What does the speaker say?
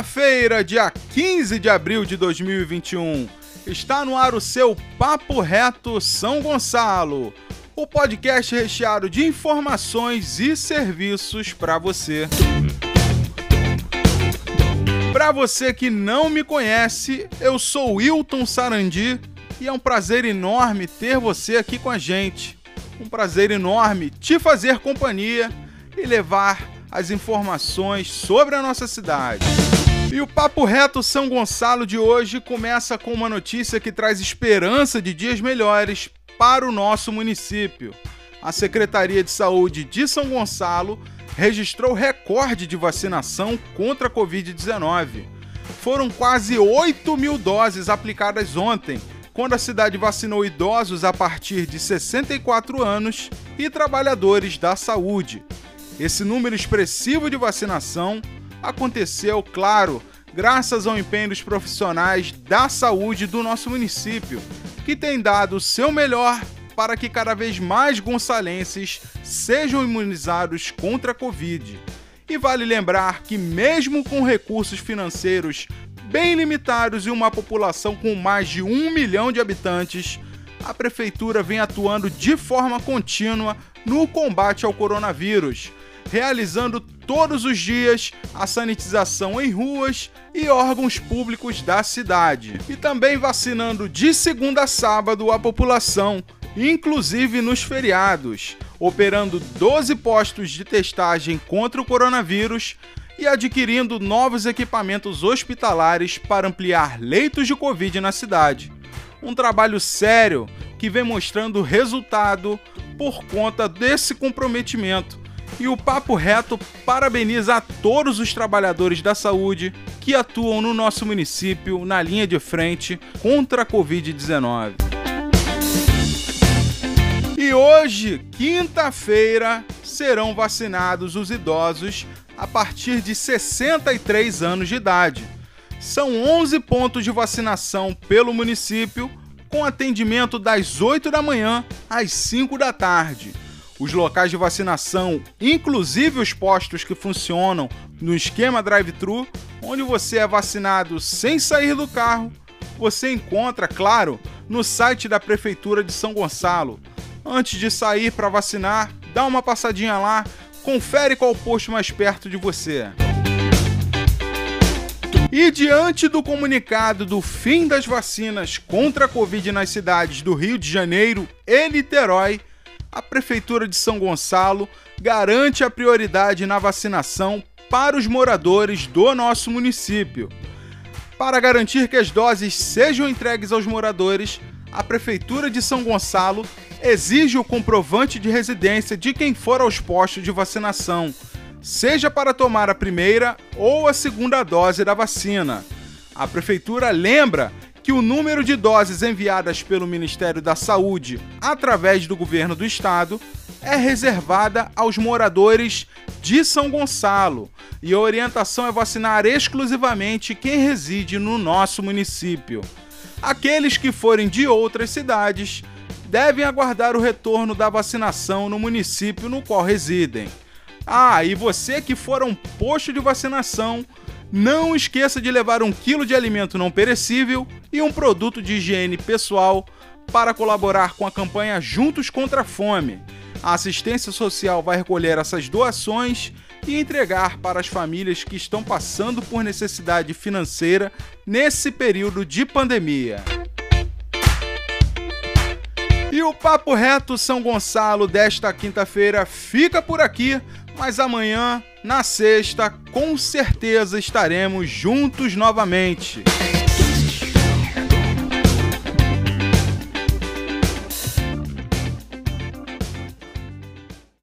Quinta-feira, dia 15 de abril de 2021. Está no ar o seu Papo Reto São Gonçalo, o podcast recheado de informações e serviços para você. Para você que não me conhece, eu sou Wilton Sarandi e é um prazer enorme ter você aqui com a gente. Um prazer enorme te fazer companhia e levar as informações sobre a nossa cidade. E o Papo Reto São Gonçalo de hoje começa com uma notícia que traz esperança de dias melhores para o nosso município. A Secretaria de Saúde de São Gonçalo registrou recorde de vacinação contra a Covid-19. Foram quase 8 mil doses aplicadas ontem, quando a cidade vacinou idosos a partir de 64 anos e trabalhadores da saúde. Esse número expressivo de vacinação aconteceu, claro, graças ao empenho dos profissionais da saúde do nosso município, que têm dado o seu melhor para que cada vez mais gonçalenses sejam imunizados contra a Covid. E vale lembrar que, mesmo com recursos financeiros bem limitados e uma população com mais de um milhão de habitantes, a Prefeitura vem atuando de forma contínua no combate ao coronavírus realizando todos os dias a sanitização em ruas e órgãos públicos da cidade. E também vacinando de segunda a sábado a população, inclusive nos feriados, operando 12 postos de testagem contra o coronavírus e adquirindo novos equipamentos hospitalares para ampliar leitos de Covid na cidade. Um trabalho sério que vem mostrando resultado por conta desse comprometimento e o Papo Reto parabeniza a todos os trabalhadores da saúde que atuam no nosso município na linha de frente contra a Covid-19. E hoje, quinta-feira, serão vacinados os idosos a partir de 63 anos de idade. São 11 pontos de vacinação pelo município, com atendimento das 8 da manhã às 5 da tarde. Os locais de vacinação, inclusive os postos que funcionam no esquema drive-thru, onde você é vacinado sem sair do carro, você encontra, claro, no site da Prefeitura de São Gonçalo. Antes de sair para vacinar, dá uma passadinha lá, confere qual posto mais perto de você. E diante do comunicado do fim das vacinas contra a Covid nas cidades do Rio de Janeiro e Niterói, a Prefeitura de São Gonçalo garante a prioridade na vacinação para os moradores do nosso município. Para garantir que as doses sejam entregues aos moradores, a Prefeitura de São Gonçalo exige o comprovante de residência de quem for aos postos de vacinação, seja para tomar a primeira ou a segunda dose da vacina. A Prefeitura lembra que o número de doses enviadas pelo Ministério da Saúde através do governo do estado é reservada aos moradores de São Gonçalo e a orientação é vacinar exclusivamente quem reside no nosso município. Aqueles que forem de outras cidades devem aguardar o retorno da vacinação no município no qual residem. Ah, e você que for a um posto de vacinação, não esqueça de levar um quilo de alimento não perecível e um produto de higiene pessoal para colaborar com a campanha Juntos contra a Fome. A assistência social vai recolher essas doações e entregar para as famílias que estão passando por necessidade financeira nesse período de pandemia. E o Papo Reto São Gonçalo desta quinta-feira fica por aqui, mas amanhã, na sexta, com certeza estaremos juntos novamente.